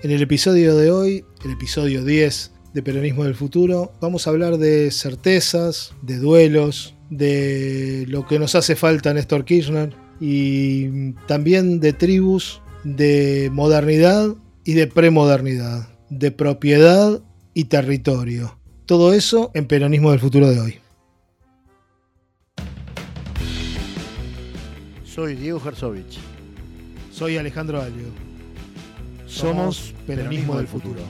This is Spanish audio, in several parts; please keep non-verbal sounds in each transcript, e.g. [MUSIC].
En el episodio de hoy, el episodio 10 de Peronismo del Futuro, vamos a hablar de certezas, de duelos, de lo que nos hace falta Néstor Kirchner y también de tribus, de modernidad y de premodernidad, de propiedad y territorio. Todo eso en Peronismo del Futuro de hoy. Soy Diego Herzovich. Soy Alejandro Alio. Somos Peronismo del Futuro.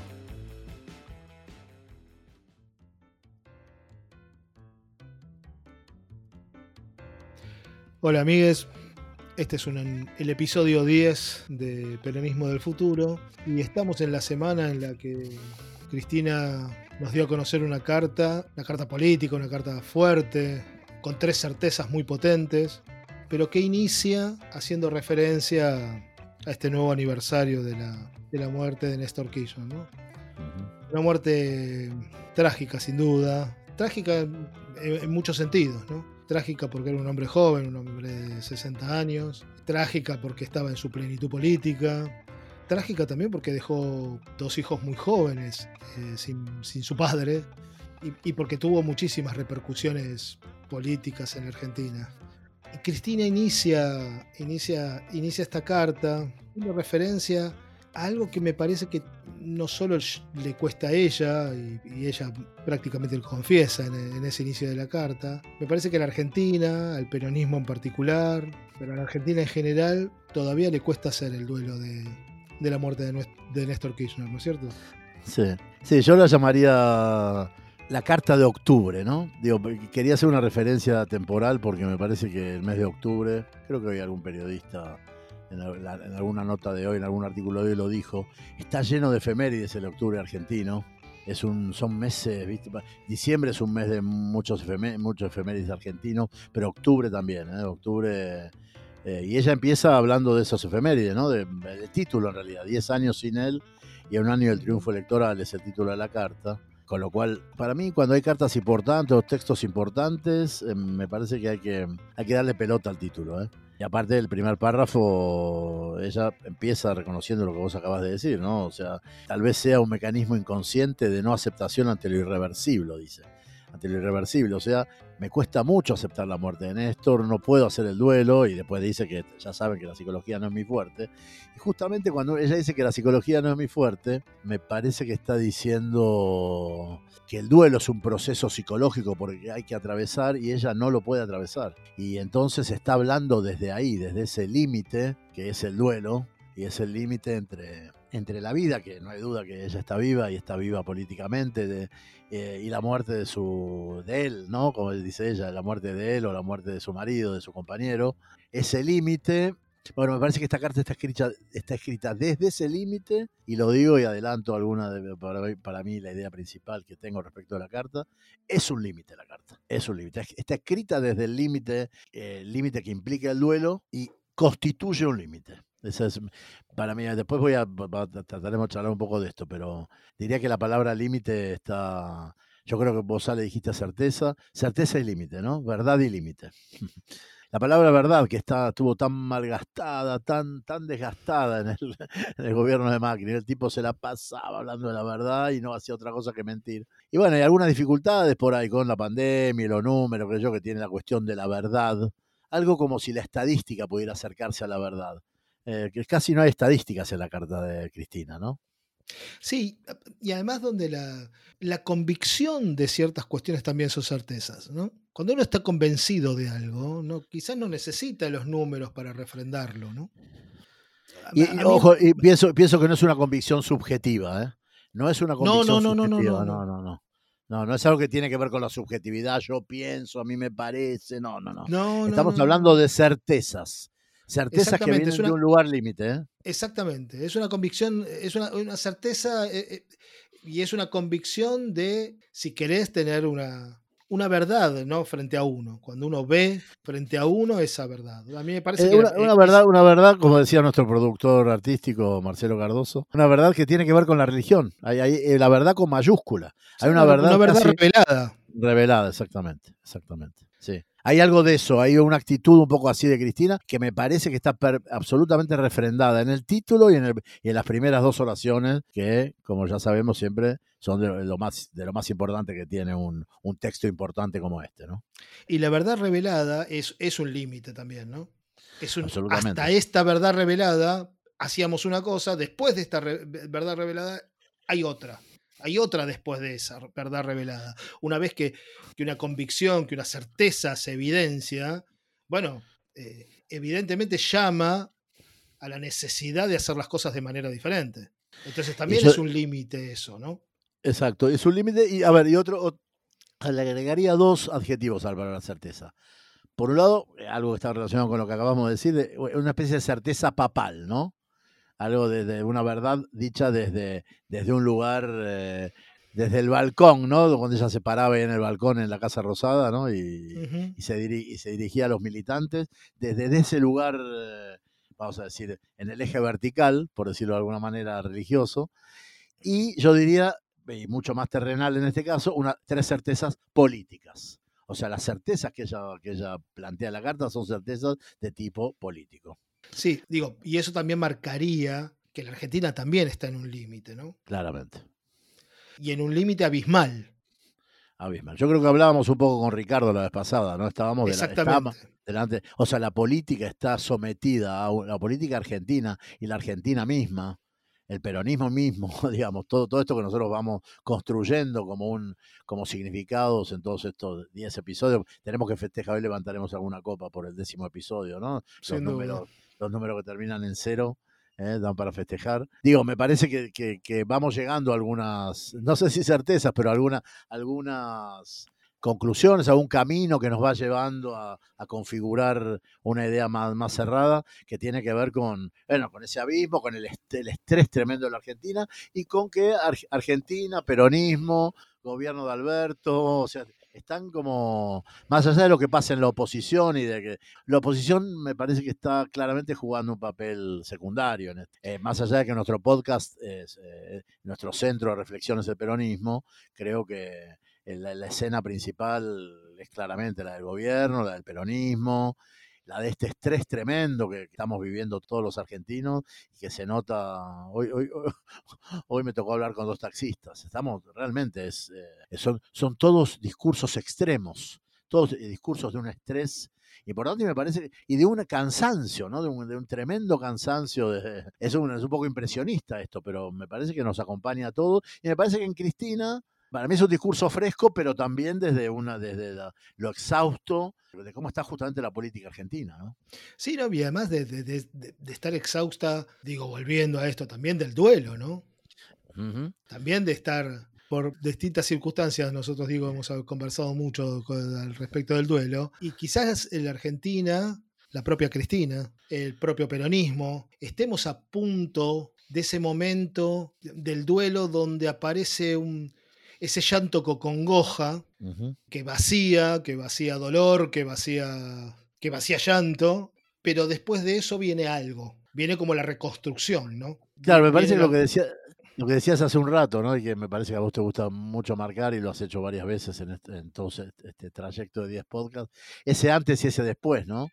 Hola amigues, este es un- el episodio 10 de Peronismo del Futuro y estamos en la semana en la que Cristina nos dio a conocer una carta, una carta política, una carta fuerte, con tres certezas muy potentes, pero que inicia haciendo referencia a este nuevo aniversario de la, de la muerte de Néstor Kirchner. ¿no? Una muerte trágica, sin duda. Trágica en, en muchos sentidos, ¿no? Trágica porque era un hombre joven, un hombre de 60 años. Trágica porque estaba en su plenitud política. Trágica también porque dejó dos hijos muy jóvenes eh, sin, sin, su padre. Y, y, porque tuvo muchísimas repercusiones políticas en Argentina. Cristina inicia, inicia, inicia esta carta, una referencia a algo que me parece que no solo le cuesta a ella, y, ella prácticamente lo confiesa en, en, ese inicio de la carta, me parece que a la Argentina, al peronismo en particular, pero a la Argentina en general, todavía le cuesta hacer el duelo de, de la muerte de, de, Néstor Kirchner, ¿no es cierto? Sí, sí, yo la llamaría la carta de octubre, ¿no? Digo, quería hacer una referencia temporal porque me parece que el mes de octubre, creo que hay algún periodista en, la, alguna nota de hoy, en algún artículo de hoy lo dijo, está lleno de efemérides el octubre argentino. Es un, son meses, diciembre es un mes de muchos, efemérides, muchos efemérides argentinos, pero octubre también, ¿eh? octubre. Eh, y ella empieza hablando de esos efemérides, ¿no? De, título en realidad, 10 años sin él y un año del triunfo electoral es el título de la carta. Con lo cual, para mí, cuando hay cartas importantes o textos importantes, eh, me parece que hay, que hay que darle pelota al título. ¿eh? Y aparte del primer párrafo, ella empieza reconociendo lo que vos acabas de decir, ¿no? O sea, tal vez sea un mecanismo inconsciente de no aceptación ante lo irreversible, dice. Ante lo irreversible, o sea, me cuesta mucho aceptar la muerte de Néstor, no puedo hacer el duelo, y después dice que ya saben que la psicología no es muy fuerte. Y justamente cuando ella dice que la psicología no es muy fuerte, me parece que está diciendo que el duelo es un proceso psicológico porque hay que atravesar y ella no lo puede atravesar. Y entonces está hablando desde ahí, desde ese límite que es el duelo, y es el límite entre, entre la vida, que no hay duda que ella está viva y está viva políticamente, eh, y la muerte de, su, de él, ¿no? Como dice ella, la muerte de él o la muerte de su marido, de su compañero. Ese límite, bueno, me parece que esta carta está escrita, está escrita desde ese límite, y lo digo y adelanto alguna de, para, para, mí la idea principal que tengo respecto a la carta, es un límite la carta, es un límite. Está escrita desde el límite, el límite que implica el duelo y constituye un límite. Esa es, para mí, después voy a, trataremos de charlar un poco de esto, pero diría que la palabra límite está, yo creo que vos le dijiste certeza, certeza y límite, ¿no? Verdad y límite. [LAUGHS] La palabra verdad, que está, estuvo tan malgastada, tan, tan desgastada en el, [LAUGHS] en el, gobierno de Macri. El tipo se la pasaba hablando de la verdad y no hacía otra cosa que mentir. Y bueno, hay algunas dificultades por ahí con la pandemia y los números, creo yo, que tiene la cuestión de la verdad. Algo como si la estadística pudiera acercarse a la verdad eh, que casi no hay estadísticas en la carta de Cristina, ¿no? Sí, y además donde la, la, convicción de ciertas cuestiones también son certezas, ¿no? Cuando uno está convencido de algo, ¿no? quizás no necesita los números para refrendarlo, ¿no? Y, mí, ojo, y pienso, pienso que no es una convicción subjetiva, ¿eh? No es una convicción no, no, no, subjetiva, no, no, no, no. No, no es algo que tiene que ver con la subjetividad, yo pienso, a mí me parece, no, no, no. no Estamos no, hablando de certezas. Certezas que una, de un lugar límite. ¿eh? Exactamente, es una convicción, es una, una certeza eh, eh, y es una convicción de si querés tener una, una verdad ¿no? frente a uno. Cuando uno ve frente a uno esa verdad. A mí me parece Eh, que una, una verdad, una verdad, como decía nuestro productor artístico Marcelo Cardoso, una verdad que tiene que ver con la religión. Hay, hay, la verdad con mayúscula. Hay una verdad, una verdad revelada. revelada, exactamente, exactamente. Sí. Hay algo de eso, hay una actitud un poco así de Cristina que me parece que está absolutamente refrendada en el título y en, las primeras dos oraciones, que, como ya sabemos, siempre son de lo más, de lo más importante que tiene un, texto importante como este. ¿no? Y la verdad revelada es, es un límite también, ¿no? Es un, hasta esta verdad revelada hacíamos una cosa, después de esta verdad revelada hay otra. Hay otra después de esa verdad revelada. Una vez que, una convicción, que una certeza se evidencia, bueno, eh, evidentemente llama a la necesidad de hacer las cosas de manera diferente. Entonces también es un límite eso, ¿no? Exacto, es un límite. Y a ver, y otro, le agregaría dos adjetivos al valor de la certeza. Por un lado, algo que está relacionado con lo que acabamos de decir, una especie de certeza papal, ¿no? Algo desde una verdad dicha desde, desde un lugar, eh, desde el balcón, ¿no? Cuando ella se paraba ahí en el balcón en la Casa Rosada, ¿no? Y, y, se, se, dirigía a los militantes. Desde ese lugar, eh, vamos a decir, en el eje vertical, por decirlo de alguna manera religioso. Y yo diría, y mucho más terrenal en este caso, una, tres certezas políticas. O sea, las certezas que ella, que ella plantea en la carta son certezas de tipo político. Sí, digo, y eso también marcaría que la Argentina también está en un límite, ¿no? Claramente. Y en un límite abismal. Abismal. Yo creo que hablábamos un poco con Ricardo la vez pasada, ¿no? Estábamos, Exactamente. delante. O sea, la política está sometida a la política argentina y la Argentina misma el peronismo mismo, [LAUGHS] digamos, todo, todo esto que nosotros vamos construyendo como un como significados en todos estos 10 episodios. Tenemos que festejar hoy, levantaremos alguna copa por el décimo episodio, ¿no? Los números, los números que terminan en cero. ¿eh? dan para festejar. Digo, me parece que, vamos llegando a algunas, no sé si certezas, pero alguna, algunas conclusiones, a un camino que nos va llevando a, configurar una idea más, más, cerrada que tiene que ver con, bueno, con ese abismo, con el, estrés tremendo de la Argentina y con que Argentina, peronismo, gobierno de Alberto, o sea, están como, más allá de lo que pasa en la oposición y de que la oposición me parece que está claramente jugando un papel secundario, en eh, más allá de que nuestro podcast es eh, nuestro centro de reflexiones del peronismo, creo que la, escena principal es claramente la del gobierno, la del peronismo, la de este estrés tremendo que estamos viviendo todos los argentinos y que se nota. Hoy, hoy, [LAUGHS] hoy me tocó hablar con dos taxistas. Estamos realmente, es, eh, son, son todos discursos extremos, todos discursos de un estrés importante y me parece, y de un cansancio, ¿no? De un, de un tremendo cansancio. De, [LAUGHS] es, un, es un poco impresionista esto, pero me parece que nos acompaña a todos. Y me parece que en Cristina para mí es un discurso fresco, pero también desde una, desde lo exhausto de cómo está justamente la política argentina, ¿no? Sí, no, y además de, estar exhausta, digo, volviendo a esto, también del duelo, ¿no? También de estar por distintas circunstancias, nosotros digo, hemos conversado mucho al respecto del duelo, y quizás en la Argentina, la propia Cristina, el propio peronismo, estemos a punto de ese momento del duelo donde aparece un, ese llanto congoja que vacía, que vacía dolor, que vacía, que vacía llanto, pero después de eso viene algo, viene como la reconstrucción, ¿no? Claro, me parece que lo que decía, lo que decías hace un rato, ¿no? Y que me parece que a vos te gusta mucho marcar y lo has hecho varias veces en, este, en todo este, este trayecto de 10 podcasts, ese antes y ese después, ¿no?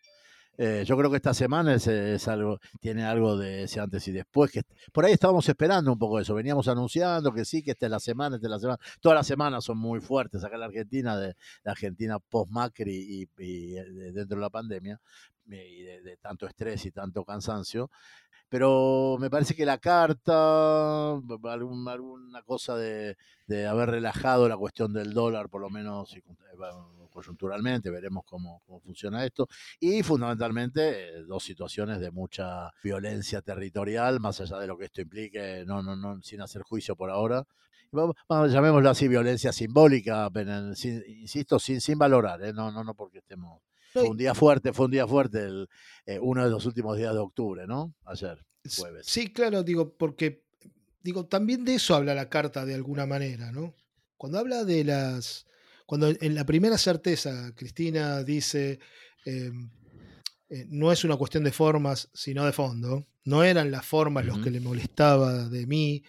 Eh, yo creo que esta semana es, algo, tiene algo de ese antes y después. Que, por ahí estábamos esperando un poco eso. Veníamos anunciando que sí, que esta es la semana, esta es la semana. Todas las semanas son muy fuertes acá en la Argentina, de la Argentina post-Macri y, eh, dentro de la pandemia, y de, tanto estrés y tanto cansancio pero me parece que la carta, alguna cosa de, haber relajado la cuestión del dólar, por lo menos eh, coyunturalmente, veremos cómo, funciona esto, y fundamentalmente eh, dos situaciones de mucha violencia territorial, más allá de lo que esto implique, no, no, no, sin hacer juicio por ahora. Llamémoslo así, violencia simbólica, insisto, sin, sin valorar, ¿eh? no, no, no porque estemos fue un día fuerte, fue un día fuerte, el, eh, uno de los últimos días de octubre, ¿no? Ayer, jueves. Sí, claro, digo, porque digo, también de eso habla la carta de alguna manera, ¿no? Cuando habla de las. Cuando en la primera certeza Cristina dice. Em, eh, no es una cuestión de formas, sino de fondo. No eran las formas los que le molestaba de mí,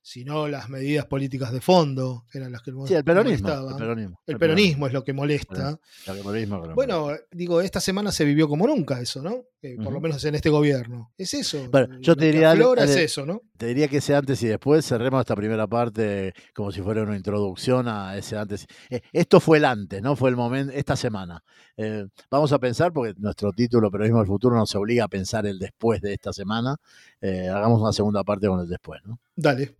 sino las medidas políticas de fondo eran las que Sí, el peronismo. molestaban. El peronismo, El peronismo es lo que molesta. El peronismo, pero- Bueno, digo, esta semana se vivió como nunca eso, ¿no? Eh, Por lo menos en este gobierno. Es eso. Bueno, yo te diría, es eso, ¿no? Te diría que ese antes y después, cerremos esta primera parte como si fuera una introducción a ese antes. Eh, esto fue el antes, ¿no? Fue el momento, esta semana. Eh, vamos a pensar, porque nuestro título Periodismo del Futuro nos obliga a pensar el después de esta semana. Eh, hagamos una segunda parte con el después, ¿no? Dale.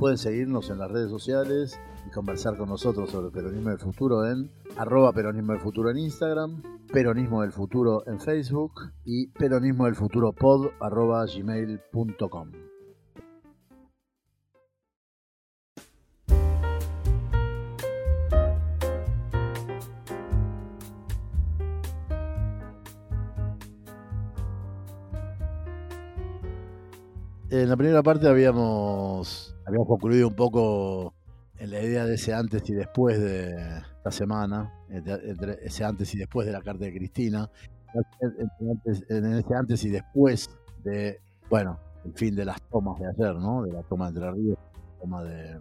Pueden seguirnos en las redes sociales y conversar con nosotros sobre Peronismo del Futuro en arroba Peronismo del Futuro en Instagram, Peronismo del Futuro en Facebook y Peronismo del Futuro pod arroba gmail.com. En la primera parte habíamos, habíamos concluido un poco en la idea de ese antes y después de la semana, entre- entre ese antes y después de la carta de Cristina, en ese antes y después de, bueno, el fin de las tomas de ayer, ¿no? De la toma de Entre Ríos, la toma de,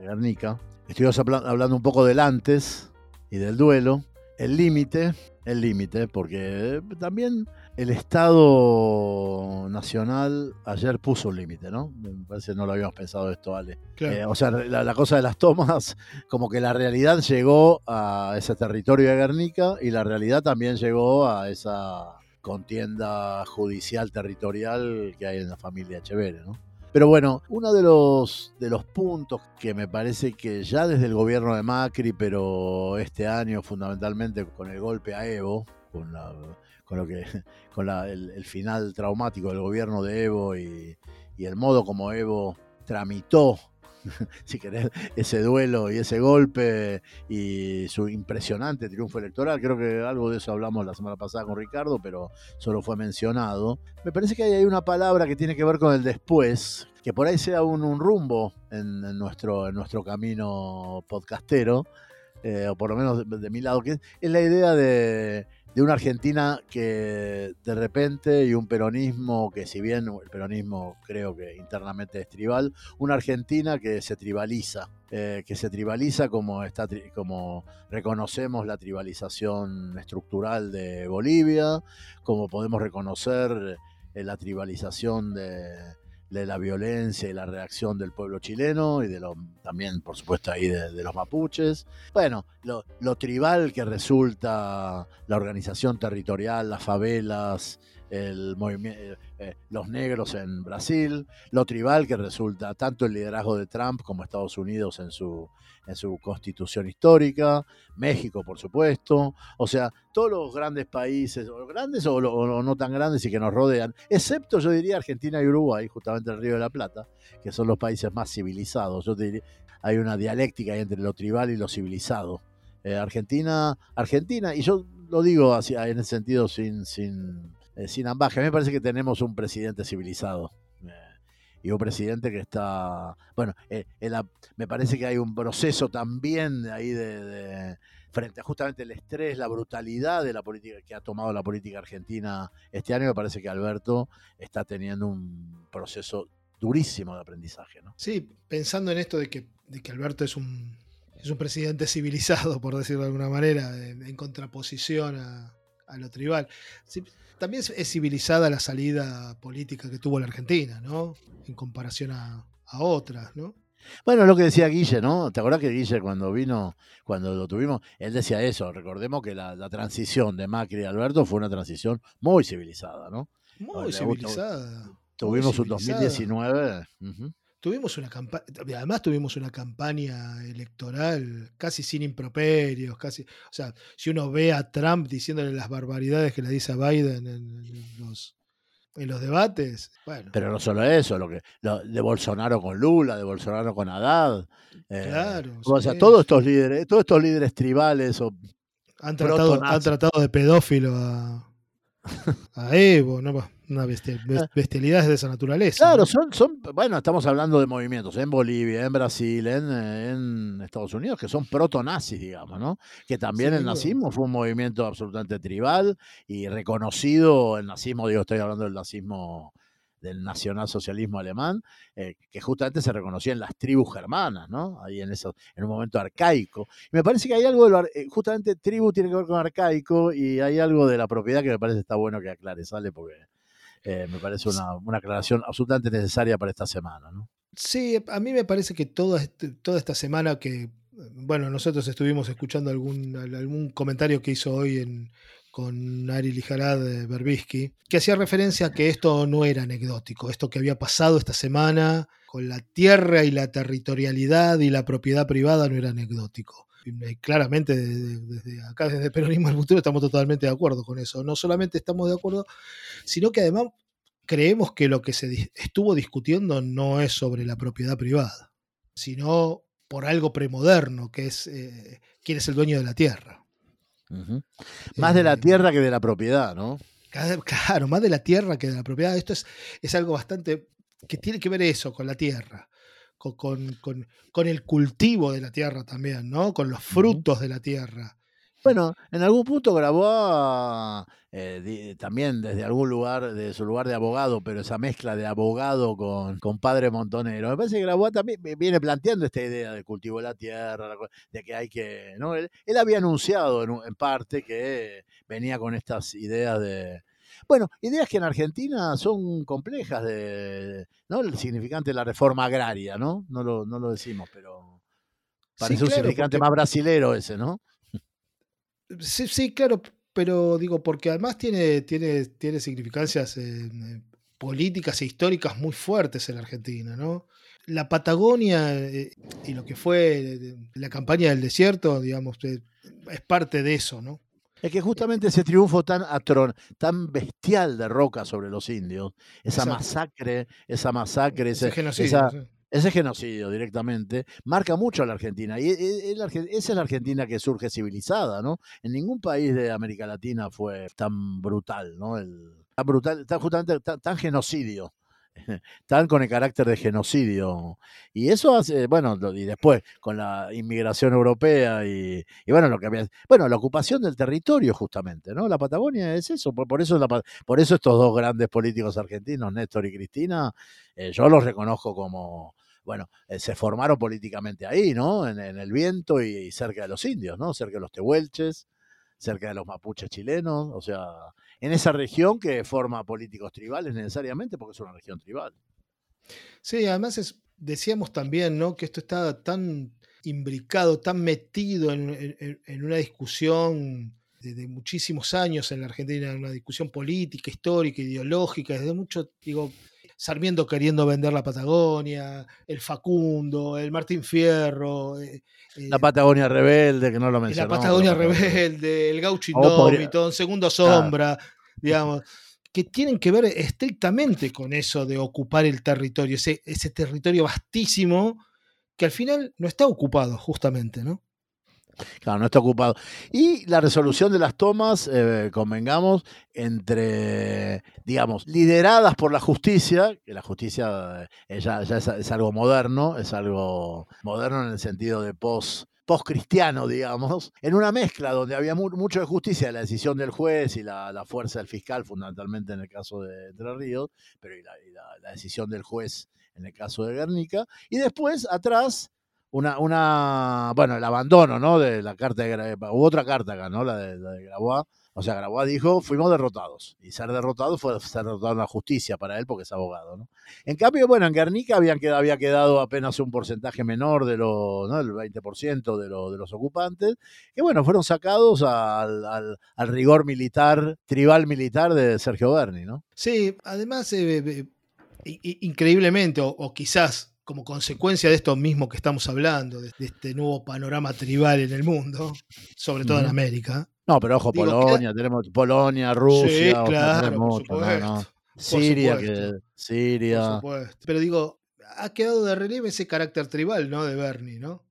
de Guernica. Estuvimos habla- hablando un poco del antes y del duelo, el límite, el límite, porque también el Estado Nacional ayer puso un límite, ¿no? Me parece que no lo habíamos pensado esto, Ale. Claro. Eh, o sea, la, la cosa de las tomas, como que la realidad llegó a ese territorio de Guernica y la realidad también llegó a esa contienda judicial territorial que hay en la familia Echeverre, ¿no? Pero bueno, uno de los, de los puntos que me parece que ya desde el gobierno de Macri, pero este año fundamentalmente con el golpe a Evo, con, la, con, lo que, [LAUGHS] con la- el, final traumático del gobierno de Evo y el modo como Evo tramitó, [LAUGHS] si querés, ese duelo y ese golpe y su impresionante triunfo electoral. Creo que algo de eso hablamos la semana pasada con Ricardo, pero solo fue mencionado. Me parece que hay una palabra que tiene que ver con el después, que por ahí sea un, un rumbo en, en nuestro, en nuestro camino podcastero, eh, o por lo menos de, de mi lado, que es la idea de, de una Argentina que de repente y un peronismo que si bien el peronismo creo que internamente es tribal, una Argentina que se tribaliza, eh, que se tribaliza como, está, como reconocemos la tribalización estructural de Bolivia, como podemos reconocer eh, la tribalización de, de la violencia y la reacción del pueblo chileno y de lo, también, por supuesto, ahí de, los mapuches. Bueno, lo tribal que resulta la organización territorial, las favelas, el movimiento, los negros en Brasil, lo tribal que resulta tanto el liderazgo de Trump como Estados Unidos en su, en su constitución histórica, México, por supuesto, o sea, todos los grandes países, o grandes o, no tan grandes y que nos rodean, excepto yo diría Argentina y Uruguay, justamente el Río de la Plata, que son los países más civilizados. Yo diría, hay una dialéctica entre lo tribal y lo civilizado. Eh, Argentina, Argentina, y yo lo digo en ese sentido sin, sin, eh, sin ambaje, a mí me parece que tenemos un presidente civilizado. eh, y un presidente que está, bueno, eh, me parece que hay un proceso también ahí de, de- frente a justamente el estrés, la brutalidad de la política que ha tomado la política argentina este año, me parece que Alberto está teniendo un proceso durísimo de aprendizaje, ¿no? Sí, pensando en esto de que, de que Alberto es un, es un presidente civilizado, por decirlo de alguna manera, en, en contraposición a, a lo tribal. Sí, también es, civilizada la salida política que tuvo la Argentina, ¿no? En comparación a, a otras, ¿no? Bueno, es lo que decía Guille, ¿no? ¿Te acordás que Guille cuando vino, cuando lo tuvimos, él decía eso, recordemos que la, la transición de Macri y Alberto fue una transición muy civilizada, ¿no? Muy civilizada. muy Tuvimos un civilizada. 2019. ujú. Tuvimos una campaña, además tuvimos una campaña electoral casi sin improperios, casi, o sea, si uno ve a Trump diciéndole las barbaridades que le dice a Biden en, en los, en los debates, bueno, Pero no solo eso, lo que lo- de Bolsonaro con Lula, de Bolsonaro con Haddad. eh, Claro, O sea, sí, todos estos líderes, todos estos líderes tribales o han tratado, han tratado de pedófilo a, a Evo, ¿no? Una bestialidad de esa naturaleza. Claro, son, son, bueno, estamos hablando de movimientos en Bolivia, en Brasil, en, en Estados Unidos, que son proto-nazis, digamos, ¿no? Que también el nazismo fue un movimiento absolutamente tribal y reconocido, el nazismo, digo, estoy hablando del nazismo del nacionalsocialismo alemán, eh, que justamente se reconocía en las tribus germanas, ¿no? Ahí en, eso, en un momento arcaico. Y me parece que hay algo, de eh, justamente tribu tiene que ver con arcaico y hay algo de la propiedad que me parece está bueno que aclare, ¿sale? Porque eh, me parece una, una, aclaración absolutamente necesaria para esta semana, ¿no? Sí, a mí me parece que toda, este, toda esta semana que, bueno, nosotros estuvimos escuchando algún, algún comentario que hizo hoy en, con Ari Lijarad Berbisky, que hacía referencia a que esto no era anecdótico, esto que había pasado esta semana con la tierra y la territorialidad y la propiedad privada no era anecdótico. Claramente desde, acá, desde Peronismo al Futuro, estamos totalmente de acuerdo con eso. No solamente estamos de acuerdo, sino que además creemos que lo que se estuvo discutiendo no es sobre la propiedad privada, sino por algo premoderno, que es eh, quién es el dueño de la tierra. Más de la eh, tierra que de la propiedad, ¿no? Claro, más de la tierra que de la propiedad. Esto es, es algo bastante que tiene que ver eso con la tierra, con, con, el cultivo de la tierra también, ¿no? Con los frutos de la tierra. Bueno, en algún punto grabó eh, también desde algún lugar, de su lugar de abogado, pero esa mezcla de abogado con, con padre montonero. Me parece que Grabois también viene planteando esta idea del cultivo de la tierra, de que hay que. ¿no? Él, había anunciado en, parte que venía con estas ideas de. Bueno, ideas que en Argentina son complejas, de, ¿no? El significante de la reforma agraria, ¿no? No lo, no lo decimos, pero parece un significante más brasilero ese, ¿no? Sí, sí, claro, pero digo, porque además tiene, tiene, tiene significancias eh, políticas e históricas muy fuertes en la Argentina, ¿no? La Patagonia eh, y lo que fue la campaña del desierto, digamos, eh, es parte de eso, ¿no? Es que justamente ese triunfo tan atrón, tan bestial de Roca sobre los indios, esa masacre, esa masacre, ese, esa, ese genocidio directamente marca mucho a la Argentina. Y esa es la Argentina que surge civilizada, ¿no? En ningún país de América Latina fue tan brutal, ¿no? El, tan brutal, tan, justamente tan, genocidio [LAUGHS] tan con el carácter de genocidio. Y eso hace, bueno, y después con la inmigración europea y, bueno, lo que había, bueno, la ocupación del territorio justamente, ¿no? La Patagonia es eso, por, eso, por eso estos dos grandes políticos argentinos, Néstor y Cristina, eh, yo los reconozco como, bueno, eh, se formaron políticamente ahí, ¿no? En, el viento y, cerca de los indios, ¿no? Cerca de los tehuelches, cerca de los mapuches chilenos, o sea, en esa región que forma políticos tribales necesariamente porque es una región tribal. Sí, además decíamos también, ¿no? Que esto está tan imbricado, tan metido en, una discusión de, muchísimos años en la Argentina, en una discusión política, histórica, ideológica, desde mucho, digo, Sarmiento queriendo vender la Patagonia, el Facundo, el Martín Fierro. Eh, la Patagonia Rebelde, que no lo mencionó. La Patagonia Rebelde, el Gaucho Indómito, Segundo Sombra, digamos, que tienen que ver estrictamente con eso de ocupar el territorio, ese, ese territorio vastísimo que al final no está ocupado, justamente, ¿no? Claro, no está ocupado. Y la resolución de las tomas, eh, convengamos, entre, digamos, lideradas por la justicia, que la justicia eh, ya, es, algo moderno, es algo moderno en el sentido de post post-cristiano, digamos, en una mezcla donde había mucho de justicia, la decisión del juez y la, fuerza del fiscal, fundamentalmente en el caso de Entre Ríos, pero la, la decisión del juez en el caso de Guernica, y después atrás una, una, bueno, el abandono, ¿no? De la carta de Hubo otra carta acá, ¿no? La de, la de Grabois. O sea, Grabois dijo, fuimos derrotados. Y ser derrotado fue ser derrotado en la justicia para él porque es abogado, ¿no? En cambio, bueno, en Guernica habían había quedado apenas un porcentaje menor de lo, ¿no? El 20% de, de los ocupantes, que bueno, fueron sacados al, al, rigor militar, tribal militar de Sergio Berni, ¿no? Sí, además, eh, eh, increíblemente, o quizás como consecuencia de esto mismo que estamos hablando, de, este nuevo panorama tribal en el mundo, sobre todo en América. No, pero ojo, Polonia, tenemos Polonia, Rusia, sí, claro, Siria, que, Siria. Pero digo, ha quedado de relieve ese carácter tribal, ¿no? De Bernie, ¿no?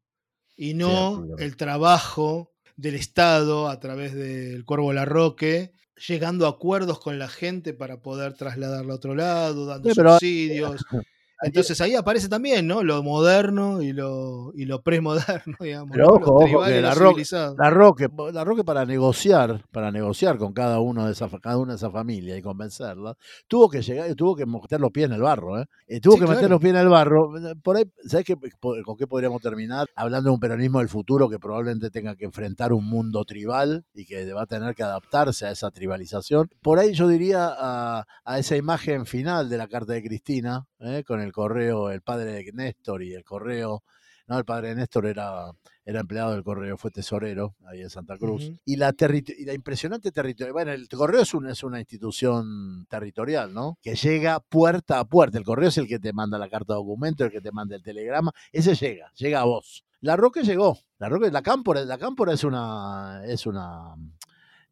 Y no el trabajo del Estado a través del Cuervo Larroque llegando a acuerdos con la gente para poder trasladarla a otro lado, dando Sí, pero- subsidios. [LAUGHS] Entonces ahí aparece también, ¿no? Lo moderno y lo, y lo premoderno, [LAUGHS] digamos. Pero ¿no? ojo, que la civilizados. La Roque, la Roque para negociar, para negociar con cada uno de esa, cada una de esa familia y convencerla, tuvo que llegar, tuvo que meter los pies en el barro, ¿eh? Eh, tuvo Sí, que meter los pies en el barro. Por ahí, ¿sabes qué, con qué podríamos terminar? Hablando de un peronismo del futuro que probablemente tenga que enfrentar un mundo tribal y que va a tener que adaptarse a esa tribalización. Por ahí yo diría a, a esa imagen final de la carta de Cristina, ¿eh? con el correo, el padre de Néstor y el correo. No, el padre de Néstor era era empleado del correo, fue tesorero ahí en Santa Cruz. Y, la y la impresionante territorio. Bueno, el correo es, un- es una institución territorial, ¿no? Que llega puerta a puerta. El correo es el que te manda la carta de documento, el que te manda el telegrama. Ese llega, llega a vos. La Roque llegó. La Roque, la Cámpora, la Cámpora es una, es una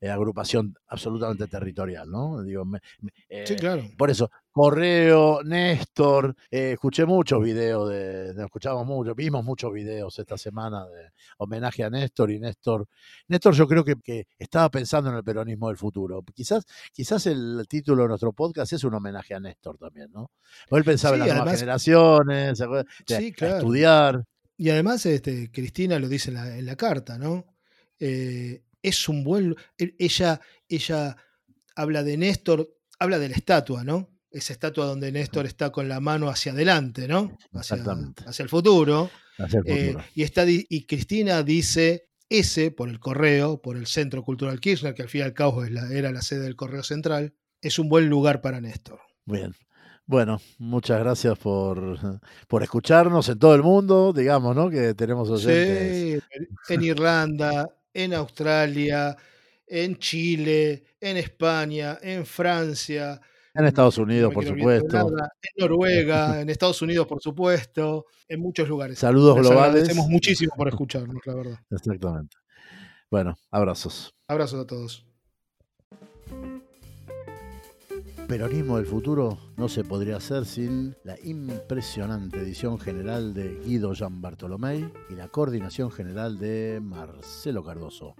eh, agrupación absolutamente territorial, ¿no? Digo, me- me- Sí, eh, claro. por eso, Correo, Néstor, eh, escuché muchos videos de, de- escuchamos mucho, vimos muchos videos esta semana de homenaje a Néstor y Néstor. Néstor yo creo que, que estaba pensando en el peronismo del futuro. Quizás, quizás el título de nuestro podcast es un homenaje a Néstor también, ¿no? Porque él pensaba en las nuevas generaciones, ¿se a estudiar. Y además, este, Cristina lo dice en la, en la carta, ¿no? Eh, es un buen. e- Ella, ella habla de Néstor, habla de la estatua, ¿no? Esa estatua donde Néstor está con la mano hacia adelante, ¿no? Hacia, Exactamente. hacia el futuro. hacia el Eh, futuro. y, está, y Cristina dice ese, por el correo, por el Centro Cultural Kirchner, que al fin y al cabo era la sede del Correo Central, es un buen lugar para Néstor. Bien. Bueno, muchas gracias por, por escucharnos en todo el mundo, digamos, ¿no? Que tenemos oyentes. Sí, en Irlanda, en Australia, en Chile, en España, en Francia. En Estados Unidos, por supuesto. nada, En Noruega, [LAUGHS] en Estados Unidos, por supuesto, en muchos lugares. Saludos Les globales. agradecemos muchísimo por escucharnos, la verdad. Exactamente. Bueno, abrazos. Abrazos a todos. El peronismo del futuro no se podría hacer sin la impresionante edición general de Guido Gian Bartolomé y la coordinación general de Marcelo Cardoso.